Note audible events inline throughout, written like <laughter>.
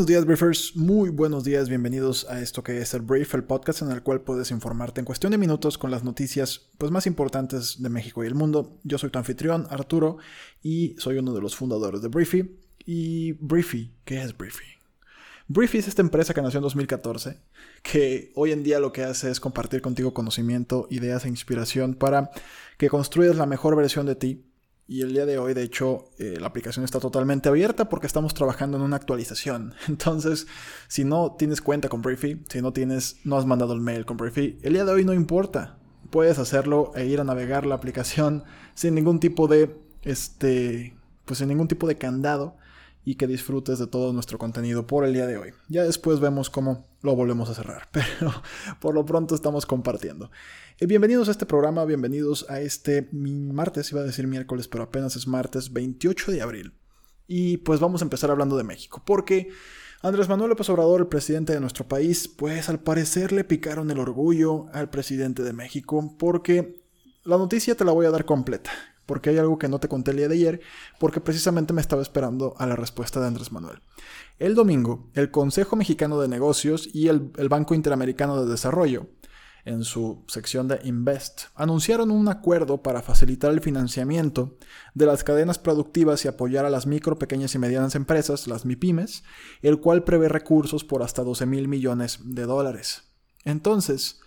Buenos días, briefers. Muy buenos días. Bienvenidos a esto que es el Brief, el podcast en el cual puedes informarte en cuestión de minutos con las noticias pues, más importantes de México y el mundo. Yo soy tu anfitrión, Arturo, y soy uno de los fundadores de Briefy. Y Briefy, ¿qué es Briefy? Briefy es esta empresa que nació en 2014, que hoy en día lo que hace es compartir contigo conocimiento, ideas e inspiración para que construyas la mejor versión de ti y el día de hoy, de hecho, eh, la aplicación está totalmente abierta porque estamos trabajando en una actualización. <laughs> Entonces, si no tienes cuenta con Briefy, si no tienes, no has mandado el mail con Briefy, el día de hoy no importa. Puedes hacerlo e ir a navegar la aplicación sin ningún tipo de, este, pues sin ningún tipo de candado y que disfrutes de todo nuestro contenido por el día de hoy. Ya después vemos cómo lo volvemos a cerrar, <laughs> pero por lo pronto estamos compartiendo. Eh, bienvenidos a este programa, bienvenidos a este martes, iba a decir miércoles, pero apenas es martes 28 de abril. Y pues vamos a empezar hablando de México, porque Andrés Manuel López Obrador, el presidente de nuestro país, pues al parecer le picaron el orgullo al presidente de México, porque la noticia te la voy a dar completa porque hay algo que no te conté el día de ayer, porque precisamente me estaba esperando a la respuesta de Andrés Manuel. El domingo, el Consejo Mexicano de Negocios y el, el Banco Interamericano de Desarrollo, en su sección de Invest, anunciaron un acuerdo para facilitar el financiamiento de las cadenas productivas y apoyar a las micro, pequeñas y medianas empresas, las MIPIMES, el cual prevé recursos por hasta 12 mil millones de dólares. Entonces,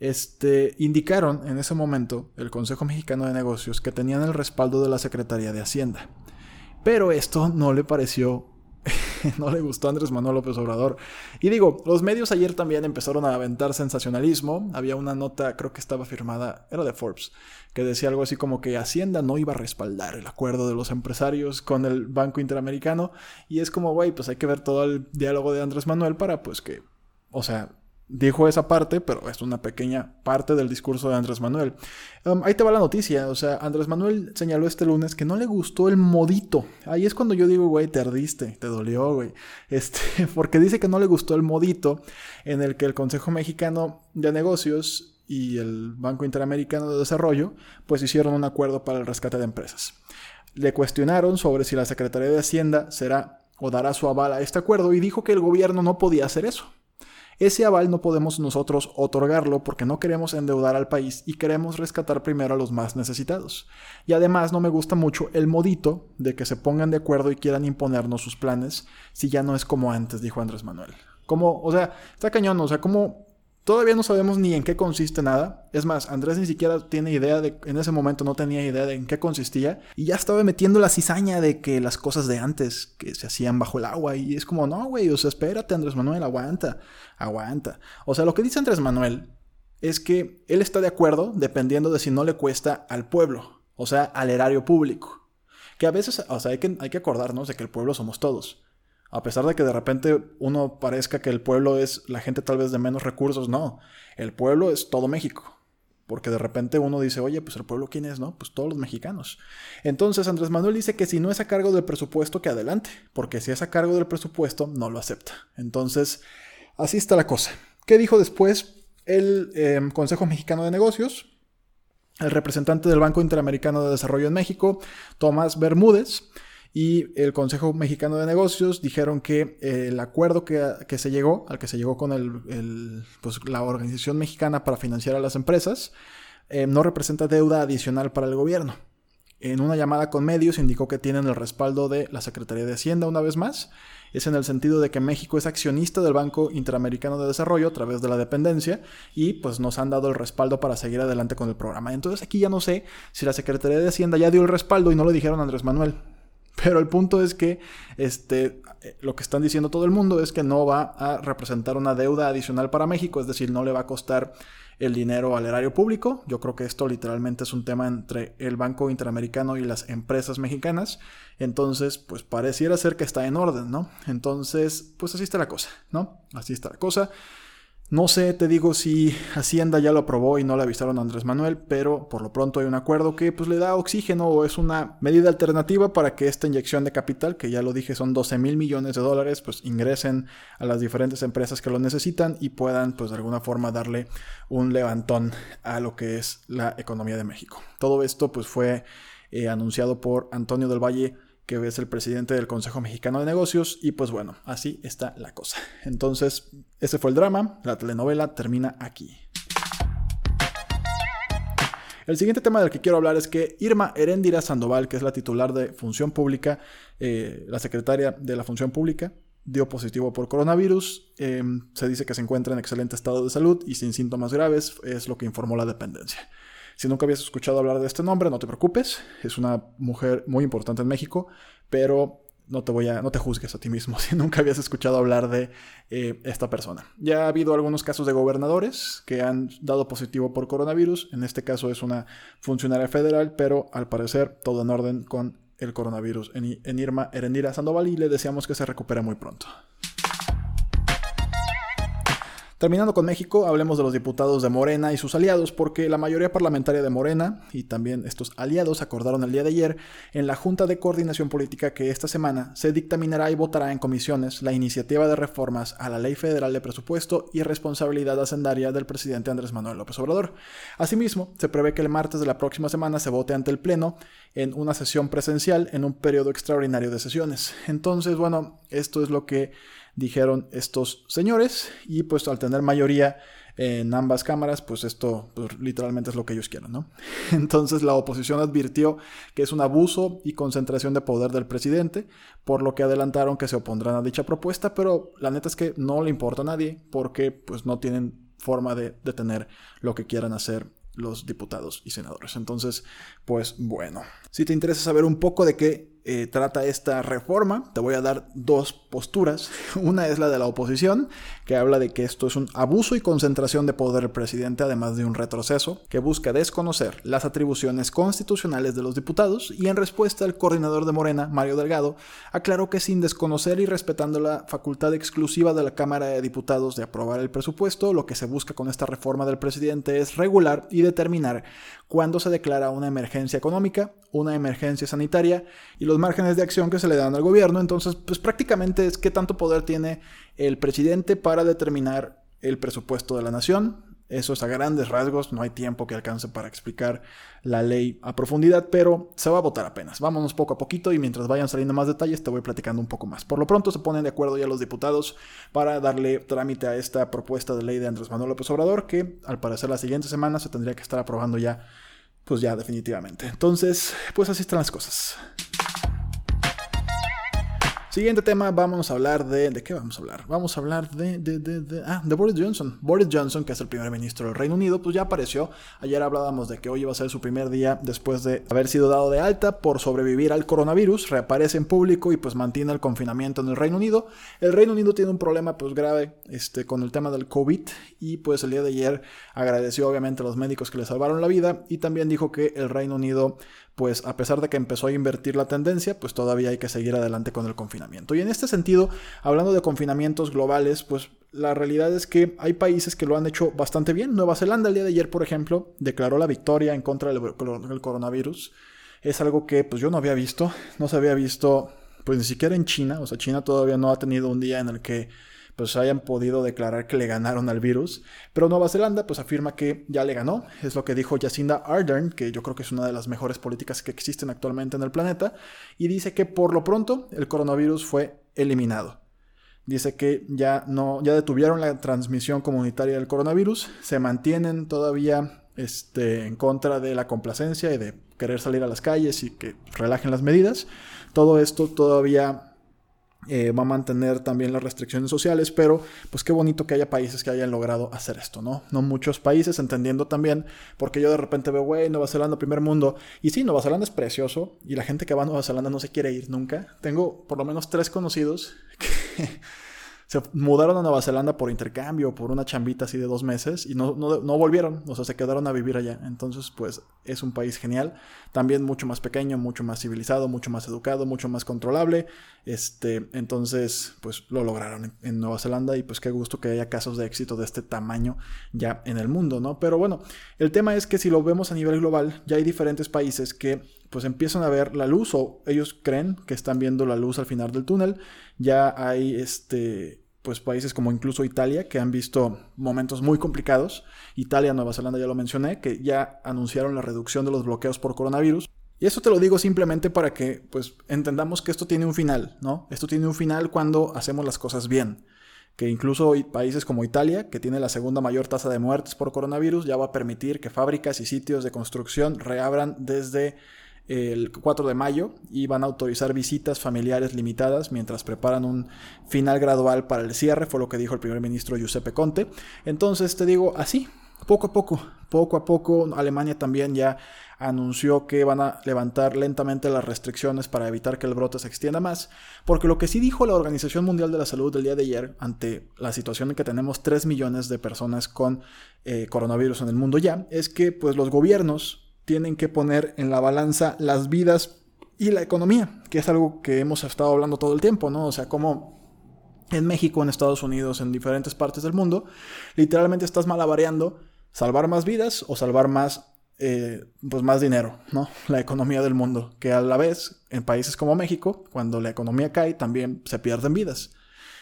este, indicaron en ese momento el Consejo Mexicano de Negocios que tenían el respaldo de la Secretaría de Hacienda. Pero esto no le pareció, <laughs> no le gustó a Andrés Manuel López Obrador. Y digo, los medios ayer también empezaron a aventar sensacionalismo. Había una nota, creo que estaba firmada, era de Forbes, que decía algo así como que Hacienda no iba a respaldar el acuerdo de los empresarios con el Banco Interamericano. Y es como, güey, pues hay que ver todo el diálogo de Andrés Manuel para pues que, o sea, dijo esa parte, pero es una pequeña parte del discurso de Andrés Manuel. Um, ahí te va la noticia, o sea, Andrés Manuel señaló este lunes que no le gustó el modito. Ahí es cuando yo digo, güey, te ardiste, te dolió, güey. <laughs> Este, porque dice que no le gustó el modito en el que el Consejo Mexicano de Negocios y el Banco Interamericano de Desarrollo, pues hicieron un acuerdo para el rescate de empresas. Le cuestionaron sobre si la Secretaría de Hacienda será o dará su aval a este acuerdo y dijo que el gobierno no podía hacer eso ese aval no podemos nosotros otorgarlo porque no queremos endeudar al país y queremos rescatar primero a los más necesitados. Y además no me gusta mucho el modito de que se pongan de acuerdo y quieran imponernos sus planes si ya no es como antes, dijo Andrés Manuel. Como, o sea, está cañón, o sea, como Todavía no sabemos ni en qué consiste nada. Es más, Andrés ni siquiera tiene idea de, en ese momento no tenía idea de en qué consistía. Y ya estaba metiendo la cizaña de que las cosas de antes, que se hacían bajo el agua. Y es como, no, güey, o sea, espérate, Andrés Manuel, aguanta, aguanta. O sea, lo que dice Andrés Manuel es que él está de acuerdo dependiendo de si no le cuesta al pueblo, o sea, al erario público. Que a veces, o sea, hay que, hay que acordarnos de que el pueblo somos todos. A pesar de que de repente uno parezca que el pueblo es la gente tal vez de menos recursos, no. El pueblo es todo México. Porque de repente uno dice, oye, pues el pueblo quién es, ¿no? Pues todos los mexicanos. Entonces Andrés Manuel dice que si no es a cargo del presupuesto, que adelante. Porque si es a cargo del presupuesto, no lo acepta. Entonces, así está la cosa. ¿Qué dijo después el em, Consejo Mexicano de Negocios? El representante del Banco Interamericano de Desarrollo en México, Tomás Bermúdez, y el Consejo Mexicano de Negocios dijeron que eh, el acuerdo que, se llegó, al que se llegó con el, pues, la Organización Mexicana para financiar a las empresas, eh, no representa deuda adicional para el gobierno. En una llamada con medios indicó que tienen el respaldo de la Secretaría de Hacienda una vez más. Es en el sentido de que México es accionista del Banco Interamericano de Desarrollo a través de la dependencia y pues nos han dado el respaldo para seguir adelante con el programa. Entonces aquí ya no sé si la Secretaría de Hacienda ya dio el respaldo y no lo dijeron Andrés Manuel. Pero el punto es que este, lo que están diciendo todo el mundo es que no va a representar una deuda adicional para México, es decir, no le va a costar el dinero al erario público. Yo creo que esto literalmente es un tema entre el Banco Interamericano y las empresas mexicanas. Entonces, pues pareciera ser que está en orden, ¿no? Entonces, pues así está la cosa, ¿no? Así está la cosa. No sé, te digo si Hacienda ya lo aprobó y no le avisaron a Andrés Manuel, pero por lo pronto hay un acuerdo que pues le da oxígeno o es una medida alternativa para que esta inyección de capital, que ya lo dije son 12 mil millones de dólares, pues ingresen a las diferentes empresas que lo necesitan y puedan pues de alguna forma darle un levantón a lo que es la economía de México. Todo esto pues fue eh, anunciado por Antonio del Valle que es el presidente del Consejo Mexicano de Negocios, y pues bueno, así está la cosa. Entonces, ese fue el drama, la telenovela termina aquí. El siguiente tema del que quiero hablar es que Irma Heréndira Sandoval, que es la titular de Función Pública, eh, la secretaria de la Función Pública, dio positivo por coronavirus. Em, se dice que se encuentra en excelente estado de salud y sin síntomas graves, es lo que informó la dependencia. Si nunca habías escuchado hablar de este nombre, no te preocupes. Es una mujer muy importante en México, pero no te voy a, no te juzgues a ti mismo <laughs> si nunca habías escuchado hablar de eh, esta persona. Ya ha habido algunos casos de gobernadores que han dado positivo por coronavirus. En este caso es una funcionaria federal, pero al parecer todo en orden con el coronavirus en, en Irma Erendira Sandoval y le deseamos que se recupere muy pronto. Terminando con México, hablemos de los diputados de Morena y sus aliados, porque la mayoría parlamentaria de Morena y también estos aliados acordaron el día de ayer en la Junta de Coordinación Política que esta semana se dictaminará y votará en comisiones la iniciativa de reformas a la Ley Federal de Presupuesto y Responsabilidad Hacendaria del presidente Andrés Manuel López Obrador. Asimismo, se prevé que el martes de la próxima semana se vote ante el Pleno en una sesión presencial en un periodo extraordinario de sesiones. Entonces, bueno, esto es lo que dijeron estos señores y pues al tener mayoría en ambas cámaras, pues esto pues, literalmente es lo que ellos quieren, ¿no? <laughs> Entonces la oposición advirtió que es un abuso y concentración de poder del presidente, por lo que adelantaron que se opondrán a dicha propuesta, pero la neta es que no le importa a nadie porque pues no tienen forma de detener lo que quieran hacer los diputados y senadores. Entonces, pues bueno, si te interesa saber un poco de qué eh, trata esta reforma, te voy a dar dos posturas. <laughs> Una es la de la oposición, que habla de que esto es un abuso y concentración de poder del presidente, además de un retroceso, que busca desconocer las atribuciones constitucionales de los diputados, y en respuesta el coordinador de Morena, Mario Delgado, aclaró que sin desconocer y respetando la facultad exclusiva de la Cámara de Diputados de aprobar el presupuesto, lo que se busca con esta reforma del presidente es regular y determinar cuándo se declara una emergencia económica, una emergencia sanitaria y los márgenes de acción que se le dan al gobierno. Entonces, pues prácticamente es qué tanto poder tiene el presidente para determinar el presupuesto de la nación. Eso es a grandes rasgos, no hay tiempo que alcance para explicar la ley a profundidad, pero se va a votar apenas. Vámonos poco a poquito y mientras vayan saliendo más detalles te voy platicando un poco más. Por lo pronto se ponen de acuerdo ya los diputados para darle trámite a esta propuesta de ley de Andrés Manuel López Obrador, que al parecer la siguiente semana se tendría que estar aprobando ya, pues ya definitivamente. Entonces, pues así están las cosas. Siguiente tema, vamos a hablar de... ¿De qué vamos a hablar? Vamos a hablar de, de, de, de, Ah, de Boris Johnson. Boris Johnson, que es el primer ministro del Reino Unido, pues ya apareció. Ayer hablábamos de que hoy iba a ser su primer día después de haber sido dado de alta por sobrevivir al coronavirus. Reaparece en público y pues mantiene el confinamiento en el Reino Unido. El Reino Unido tiene un problema pues grave este, con el tema del COVID y pues el día de ayer agradeció obviamente a los médicos que le salvaron la vida y también dijo que el Reino Unido pues a pesar de que empezó a invertir la tendencia, pues todavía hay que seguir adelante con el confinamiento. Y en este sentido, hablando de confinamientos globales, pues la realidad es que hay países que lo han hecho bastante bien. Nueva Zelanda el día de ayer, por ejemplo, declaró la victoria en contra del, coronavirus. Es algo que pues yo no había visto, no se había visto pues ni siquiera en China, o sea, China todavía no ha tenido un día en el que pues hayan podido declarar que le ganaron al virus. Pero Nueva Zelanda pues afirma que ya le ganó, es lo que dijo Jacinda Ardern, que yo creo que es una de las mejores políticas que existen actualmente en el planeta, y dice que por lo pronto el coronavirus fue eliminado. Dice que ya no ya detuvieron la transmisión comunitaria del coronavirus, se mantienen todavía este, en contra de la complacencia y de querer salir a las calles y que relajen las medidas. Todo esto todavía eh, va a mantener también las restricciones sociales, pero pues qué bonito que haya países que hayan logrado hacer esto, ¿no? No muchos países, entendiendo también, porque yo de repente veo, güey, Nueva Zelanda, primer mundo, y sí, Nueva Zelanda es precioso, y la gente que va a Nueva Zelanda no se quiere ir nunca. Tengo por lo menos tres conocidos <laughs> que se mudaron a Nueva Zelanda por intercambio, por una chambita así de dos meses y no, no, no, volvieron, o sea, se quedaron a vivir allá. Entonces, pues es un país genial, también mucho más pequeño, mucho más civilizado, mucho más educado, mucho más controlable. Este, entonces, pues lo lograron en, Nueva Zelanda y pues qué gusto que haya casos de éxito de este tamaño ya en el mundo, ¿no? Pero bueno, el tema es que si lo vemos a nivel global, ya hay diferentes países que pues empiezan a ver la luz o ellos creen que están viendo la luz al final del túnel. Ya hay este pues países como incluso Italia que han visto momentos muy complicados. Italia, Nueva Zelanda ya lo mencioné, que ya anunciaron la reducción de los bloqueos por coronavirus. Y eso te lo digo simplemente para que pues entendamos que esto tiene un final, ¿no? Esto tiene un final cuando hacemos las cosas bien. Que incluso países como Italia, que tiene la segunda mayor tasa de muertes por coronavirus, ya va a permitir que fábricas y sitios de construcción reabran desde el 4 de mayo y van a autorizar visitas familiares limitadas mientras preparan un final gradual para el cierre, fue lo que dijo el primer ministro Giuseppe Conte. Entonces te digo así, poco a poco, poco a poco, Alemania también ya anunció que van a levantar lentamente las restricciones para evitar que el brote se extienda más, porque lo que sí dijo la Organización Mundial de la Salud el día de ayer, ante la situación en que tenemos 3 millones de personas con eh, coronavirus en el mundo ya, es que pues los gobiernos tienen que poner en la balanza las vidas y la economía, que es algo que hemos estado hablando todo el tiempo, ¿no? O sea, como en México, en Estados Unidos, en diferentes partes del mundo, literalmente estás malabareando salvar más vidas o salvar más, eh, pues más dinero, ¿no? La economía del mundo, que a la vez, en países como México, cuando la economía cae, también se pierden vidas.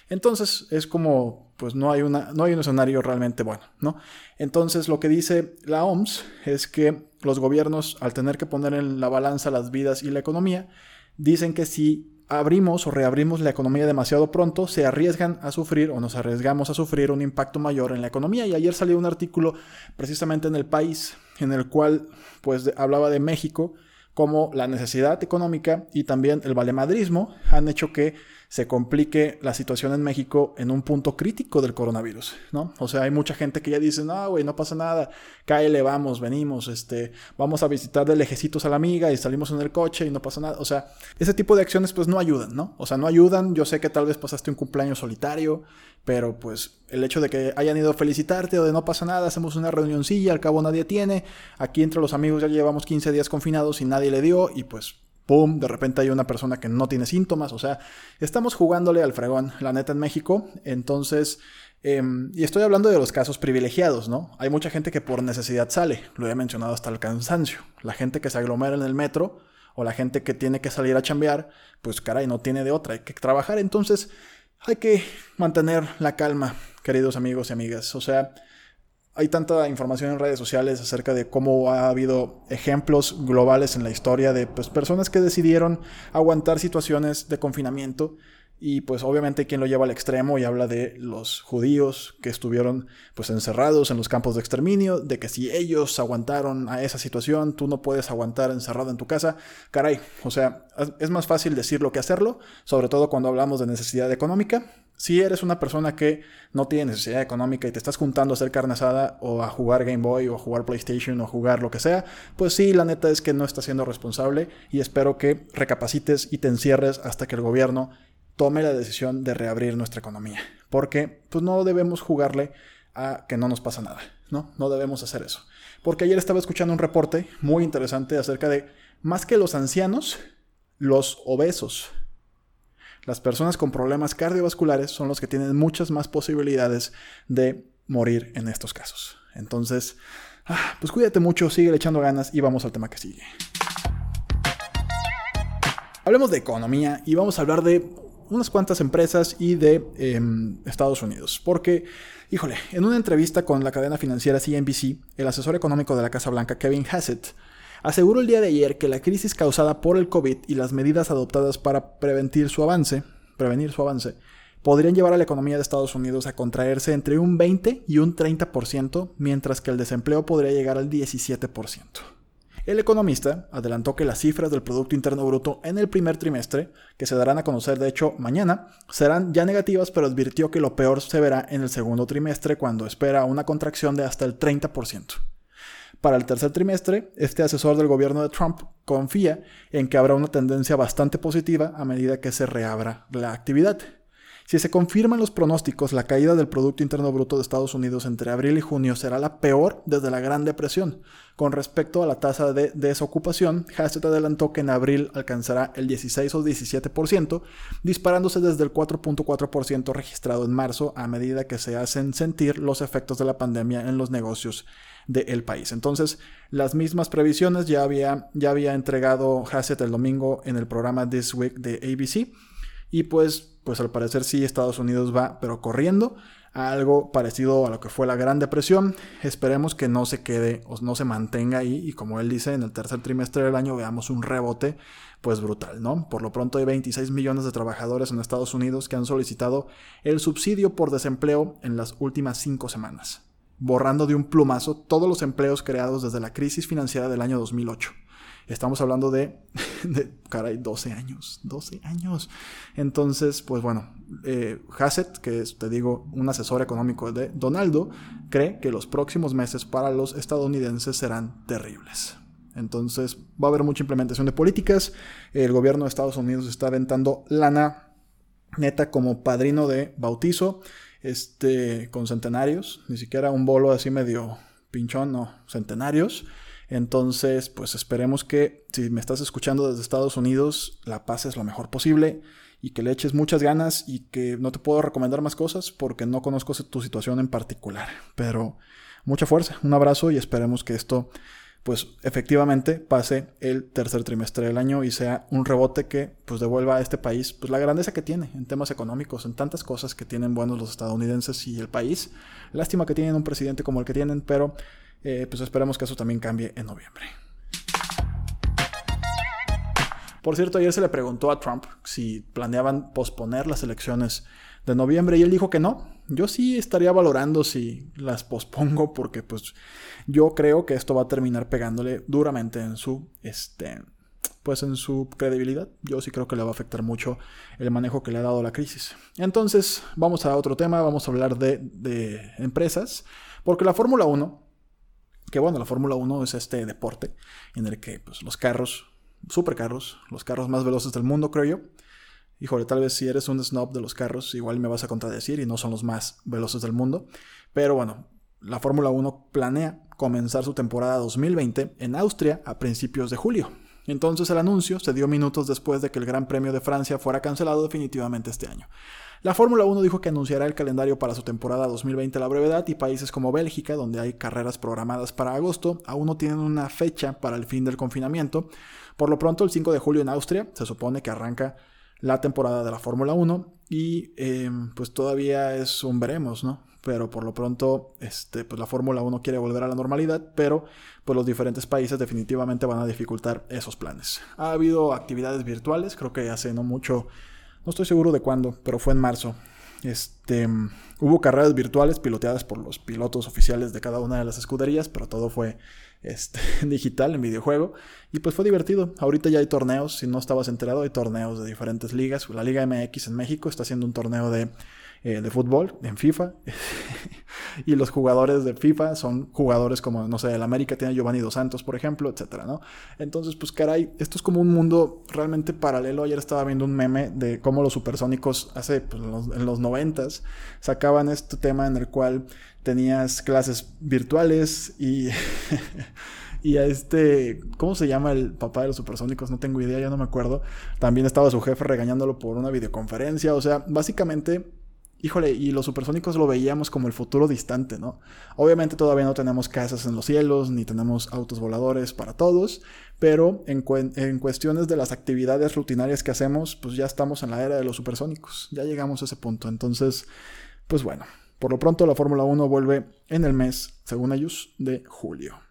Entonces es como, pues no hay, una, no hay un escenario realmente bueno, ¿no? Entonces lo que dice la OMS es que los gobiernos, al tener que poner en la balanza las vidas y la economía, dicen que si abrimos o reabrimos la economía demasiado pronto, se arriesgan a sufrir o nos arriesgamos a sufrir un impacto mayor en la economía. Y ayer salió un artículo precisamente en el país en el cual pues hablaba de México como la necesidad económica y también el valemadrismo han hecho que se complique la situación en México en un punto crítico del coronavirus, ¿no? O sea, hay mucha gente que ya dice, no, güey, no pasa nada, cáele, vamos, venimos, este, vamos a visitar de lejecitos a la amiga y salimos en el coche y no pasa nada. O sea, ese tipo de acciones pues no ayudan, ¿no? O sea, no ayudan. Yo sé que tal vez pasaste un cumpleaños solitario, pero pues el hecho de que hayan ido a felicitarte o de no pasa nada, hacemos una reunioncilla, al cabo nadie tiene, aquí entre los amigos ya llevamos 15 días confinados y nadie le dio y pues ¡pum! De repente hay una persona que no tiene síntomas. O sea, estamos jugándole al fregón, la neta, en México. Entonces, em, y estoy hablando de los casos privilegiados, ¿no? Hay mucha gente que por necesidad sale, lo he mencionado hasta el cansancio. La gente que se aglomera en el metro o la gente que tiene que salir a chambear, pues caray, no tiene de otra, hay que trabajar. Entonces, hay que mantener la calma, queridos amigos y amigas. O sea, hay tanta información en redes sociales acerca de cómo ha habido ejemplos globales en la historia de pues, personas que decidieron aguantar situaciones de confinamiento y pues obviamente quien lo lleva al extremo y habla de los judíos que estuvieron pues encerrados en los campos de exterminio, de que si ellos aguantaron a esa situación, tú no puedes aguantar encerrado en tu casa. Caray, o sea, es más fácil decirlo que hacerlo, sobre todo cuando hablamos de necesidad económica. Si eres una persona que no tiene necesidad económica y te estás juntando a hacer carne asada o a jugar Game Boy o a jugar PlayStation o a jugar lo que sea, pues sí, la neta es que no estás siendo responsable y espero que recapacites y te encierres hasta que el gobierno tome la decisión de reabrir nuestra economía. Porque pues no debemos jugarle a que no nos pasa nada, ¿no? No debemos hacer eso. Porque ayer estaba escuchando un reporte muy interesante acerca de, más que los ancianos, los obesos las personas con problemas cardiovasculares son los que tienen muchas más posibilidades de morir en estos casos. Entonces, ah, pues cuídate mucho, sigue echando ganas y vamos al tema que sigue. Hablemos de economía y vamos a hablar de unas cuantas empresas y de em, Estados Unidos. Porque, híjole, en una entrevista con la cadena financiera CNBC, el asesor económico de la Casa Blanca, Kevin Hassett, aseguró el día de ayer que la crisis causada por el COVID y las medidas adoptadas para prevenir su avance, prevenir su avance, podrían llevar a la economía de Estados Unidos a contraerse entre un 20 y un 30%, mientras que el desempleo podría llegar al 17%. El economista adelantó que las cifras del Producto Interno Bruto en el primer trimestre, que se darán a conocer de hecho mañana, serán ya negativas, pero advirtió que lo peor se verá en el segundo trimestre cuando espera una contracción de hasta el 30%. Para el tercer trimestre, este asesor del gobierno de Trump confía en que habrá una tendencia bastante positiva a medida que se reabra la actividad. Si se confirman los pronósticos, la caída del Producto Interno Bruto de Estados Unidos entre abril y junio será la peor desde la Gran Depresión. Con respecto a la tasa de desocupación, Hassett adelantó que en abril alcanzará el 16 o 17%, disparándose desde el 4.4% registrado en marzo a medida que se hacen sentir los efectos de la pandemia en los negocios del país. Entonces, las mismas previsiones ya había, ya había entregado Hassett el domingo en el programa This Week de ABC. Y pues pues al parecer sí Estados Unidos va, pero corriendo a algo parecido a lo que fue la Gran Depresión. Esperemos que no se quede o no se mantenga ahí y como él dice, en el tercer trimestre del año veamos un rebote pues brutal, ¿no? Por lo pronto hay 26 millones de trabajadores en Estados Unidos que han solicitado el subsidio por desempleo en las últimas cinco semanas, borrando de un plumazo todos los empleos creados desde la crisis financiera del año 2008. Estamos hablando de, <laughs> de caray, 12 años, 12 años. Entonces, pues bueno, eh, Hassett, que es, te digo, un asesor económico de Donaldo, cree que los próximos meses para los estadounidenses serán terribles. Entonces, va a haber mucha implementación de políticas. El gobierno de Estados Unidos está aventando lana neta como padrino de bautizo, este, con centenarios, ni siquiera un bolo así medio pinchón, no, centenarios. Entonces, pues esperemos que si me estás escuchando desde Estados Unidos, la pases lo mejor posible y que le eches muchas ganas y que no te puedo recomendar más cosas porque no conozco tu situación en particular. Pero mucha fuerza, un abrazo y esperemos que esto pues efectivamente pase el tercer trimestre del año y sea un rebote que pues devuelva a este país pues la grandeza que tiene en temas económicos, en tantas cosas que tienen buenos los estadounidenses y el país. Lástima que tienen un presidente como el que tienen, pero eh, pues esperemos que eso también cambie en noviembre. Por cierto, ayer se le preguntó a Trump si planeaban posponer las elecciones de noviembre y él dijo que no. Yo sí estaría valorando si las pospongo porque pues yo creo que esto va a terminar pegándole duramente en su este pues en su credibilidad. Yo sí creo que le va a afectar mucho el manejo que le ha dado la crisis. Entonces, vamos a otro tema, vamos a hablar de, de empresas, porque la Fórmula 1 que bueno, la Fórmula 1 es este deporte en el que pues, los carros, supercarros, los carros más veloces del mundo, creo yo. Híjole, tal vez si eres un snob de los carros, igual me vas a contradecir y no son los más veloces del mundo. Pero bueno, la Fórmula 1 planea comenzar su temporada 2020 en Austria a principios de julio. Entonces el anuncio se dio minutos después de que el Gran Premio de Francia fuera cancelado definitivamente este año. La Fórmula 1 dijo que anunciará el calendario para su temporada 2020 a la brevedad y países como Bélgica, donde hay carreras programadas para agosto, aún no tienen una fecha para el fin del confinamiento. Por lo pronto, el 5 de julio en Austria se supone que arranca la temporada de la Fórmula 1 y em, pues todavía es un veremos, ¿no? Pero por lo pronto, este, pues la Fórmula 1 quiere volver a la normalidad, pero pues los diferentes países definitivamente van a dificultar esos planes. Ha habido actividades virtuales, creo que hace no mucho no estoy seguro de cuándo, pero fue en marzo. Este, hubo carreras virtuales piloteadas por los pilotos oficiales de cada una de las escuderías, pero todo fue este, <laughs> digital en videojuego. Y pues fue divertido. Ahorita ya hay torneos, si no estabas enterado, hay torneos de diferentes ligas. La Liga MX en México está haciendo un torneo de eh, de fútbol en FIFA. <laughs> y los jugadores de FIFA son jugadores como, no sé, el América tiene Giovanni Dos Santos, por ejemplo, etcétera, ¿no? Entonces, pues caray, esto es como un mundo realmente paralelo. Ayer estaba viendo un meme de cómo los supersónicos hace, pues, en los noventas, sacaban este tema en el cual tenías clases virtuales y... <laughs> y a este, ¿cómo se llama el papá de los supersónicos? No tengo idea, ya no me acuerdo. También estaba su jefe regañándolo por una videoconferencia. O sea, básicamente híjole, y los supersónicos lo veíamos como el futuro distante, ¿no? Obviamente todavía no tenemos casas en los cielos, ni tenemos autos voladores para todos, pero en, cuestiones de las actividades rutinarias que hacemos, pues ya estamos en la era de los supersónicos, ya llegamos a ese punto. Entonces, pues bueno, por lo pronto la Fórmula 1 vuelve en el mes, según ellos, de julio.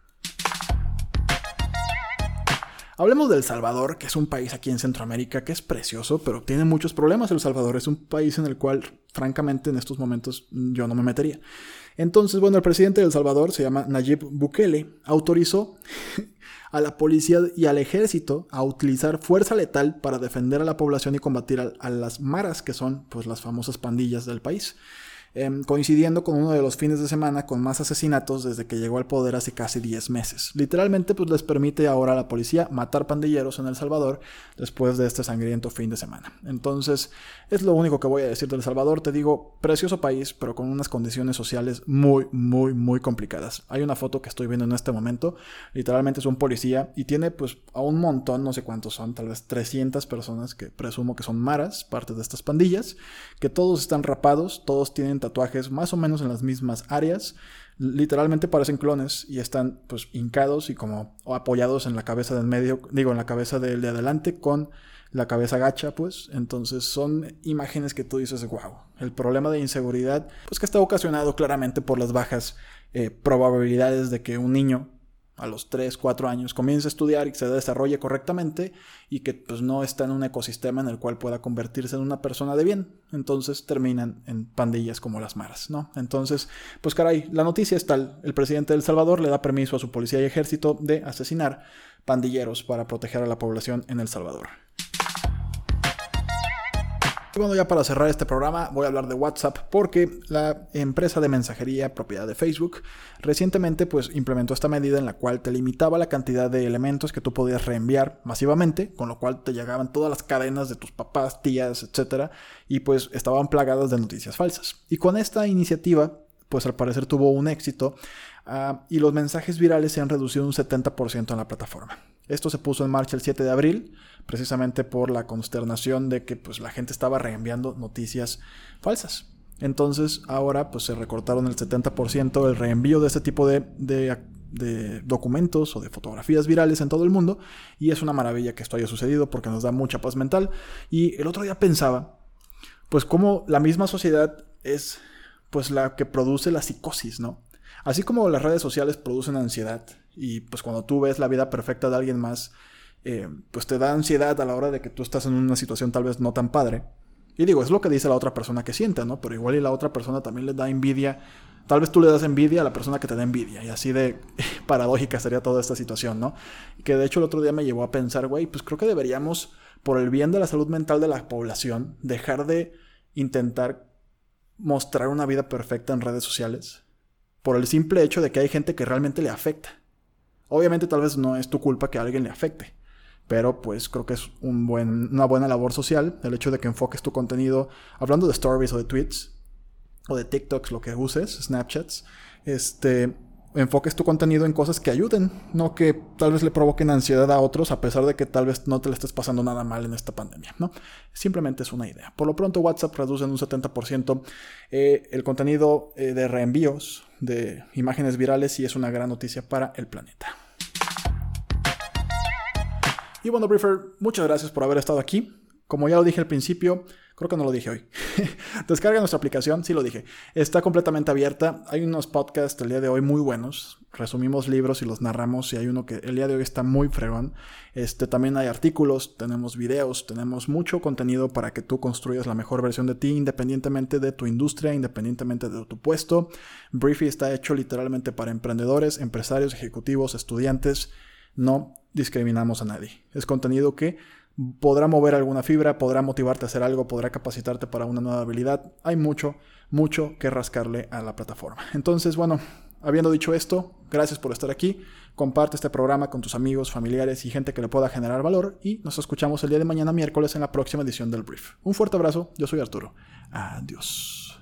Hablemos de El Salvador, que es un país aquí en Centroamérica que es precioso, pero tiene muchos problemas. El Salvador es un país en el cual, francamente, en estos momentos yo no me metería. Entonces, bueno, el presidente de El Salvador se llama Nayib Bukele, autorizó <laughs> a la policía y al ejército a utilizar fuerza letal para defender a la población y combatir a, las maras, que son pues las famosas pandillas del país. Em, coincidiendo con uno de los fines de semana con más asesinatos desde que llegó al poder hace casi 10 meses. Literalmente pues les permite ahora a la policía matar pandilleros en El Salvador después de este sangriento fin de semana. Entonces es lo único que voy a decir de El Salvador, te digo, precioso país, pero con unas condiciones sociales muy, muy, muy complicadas. Hay una foto que estoy viendo en este momento, literalmente es un policía y tiene pues a un montón, no sé cuántos son, tal vez 300 personas que presumo que son maras, parte de estas pandillas, que todos están rapados, todos tienen tatuajes más o menos en las mismas áreas, literalmente parecen clones y están pues hincados y como apoyados en la cabeza del medio, digo, en la cabeza del de adelante con la cabeza gacha, pues. Entonces son imágenes que tú dices, wow, el problema de inseguridad, pues que está ocasionado claramente por las bajas eh, probabilidades de que un niño a los 3, 4 años comience a estudiar y se desarrolle correctamente y que pues no está en un ecosistema en el cual pueda convertirse en una persona de bien. Entonces terminan en pandillas como las maras, ¿no? Entonces, pues caray, la noticia es tal, el presidente de El Salvador le da permiso a su policía y ejército de asesinar pandilleros para proteger a la población en El Salvador. Y bueno, ya para cerrar este programa voy a hablar de WhatsApp porque la empresa de mensajería propiedad de Facebook recientemente pues implementó esta medida en la cual te limitaba la cantidad de elementos que tú podías reenviar masivamente, con lo cual te llegaban todas las cadenas de tus papás, tías, etcétera, y pues estaban plagadas de noticias falsas. Y con esta iniciativa pues al parecer tuvo un éxito ah, y los mensajes virales se han reducido un 70% en la plataforma. Esto se puso en marcha el 7 de abril, precisamente por la consternación de que pues, la gente estaba reenviando noticias falsas. Entonces ahora pues, se recortaron el 70% el reenvío de este tipo de, de documentos o de fotografías virales en todo el mundo y es una maravilla que esto haya sucedido porque nos da mucha paz mental. Y el otro día pensaba, pues cómo la misma sociedad es pues la que produce la psicosis, ¿no? Así como las redes sociales producen ansiedad y pues cuando tú ves la vida perfecta de alguien más, eh, pues te da ansiedad a la hora de que tú estás en una situación tal vez no tan padre. Y digo, es lo que dice la otra persona que siente, ¿no? Pero igual y la otra persona también le da envidia. Tal vez tú le das envidia a la persona que te da envidia. Y así de <laughs> paradójica sería toda esta situación, ¿no? Que de hecho el otro día me llevó a pensar, güey, pues creo que deberíamos, por el bien de la salud mental de la población, dejar de intentar mostrar una vida perfecta en redes sociales. Por el simple hecho de que hay gente que realmente le afecta. Obviamente tal vez no es tu culpa que a alguien le afecte, pero pues creo que es una buena labor social el hecho de que enfoques tu contenido, hablando de stories o de tweets, o de TikToks, lo que uses, Snapchats, este, enfoques tu contenido en cosas que ayuden, no que tal vez le provoquen ansiedad a otros a pesar de que tal vez no te le estés pasando nada mal en esta pandemia, ¿no? Simplemente es una idea. Por lo pronto WhatsApp reduce en un 70% eh, el contenido eh, de reenvíos de imágenes virales y es una gran noticia para el planeta. Y bueno, Briefer, muchas gracias por haber estado aquí. Como ya lo dije al principio, Creo que no lo dije hoy. <laughs> Descarga nuestra aplicación, sí lo dije. Está completamente abierta. Hay unos podcasts el día de hoy muy buenos. Resumimos libros y los narramos. Y hay uno que el día de hoy está muy fregón. Este, también hay artículos, tenemos videos, tenemos mucho contenido para que tú construyas la mejor versión de ti, independientemente de tu industria, independientemente de tu puesto. Briefy está hecho literalmente para emprendedores, empresarios, ejecutivos, estudiantes. No discriminamos a nadie. Es contenido que podrá mover alguna fibra, podrá motivarte a hacer algo, podrá capacitarte para una nueva habilidad. Hay mucho, mucho que rascarle a la plataforma. Entonces, bueno, habiendo dicho esto, gracias por estar aquí. Comparte este programa con tus amigos, familiares y gente que le pueda generar valor. Y nos escuchamos el día de mañana miércoles en la próxima edición del Brief. Un fuerte abrazo, yo soy Arturo. Adiós.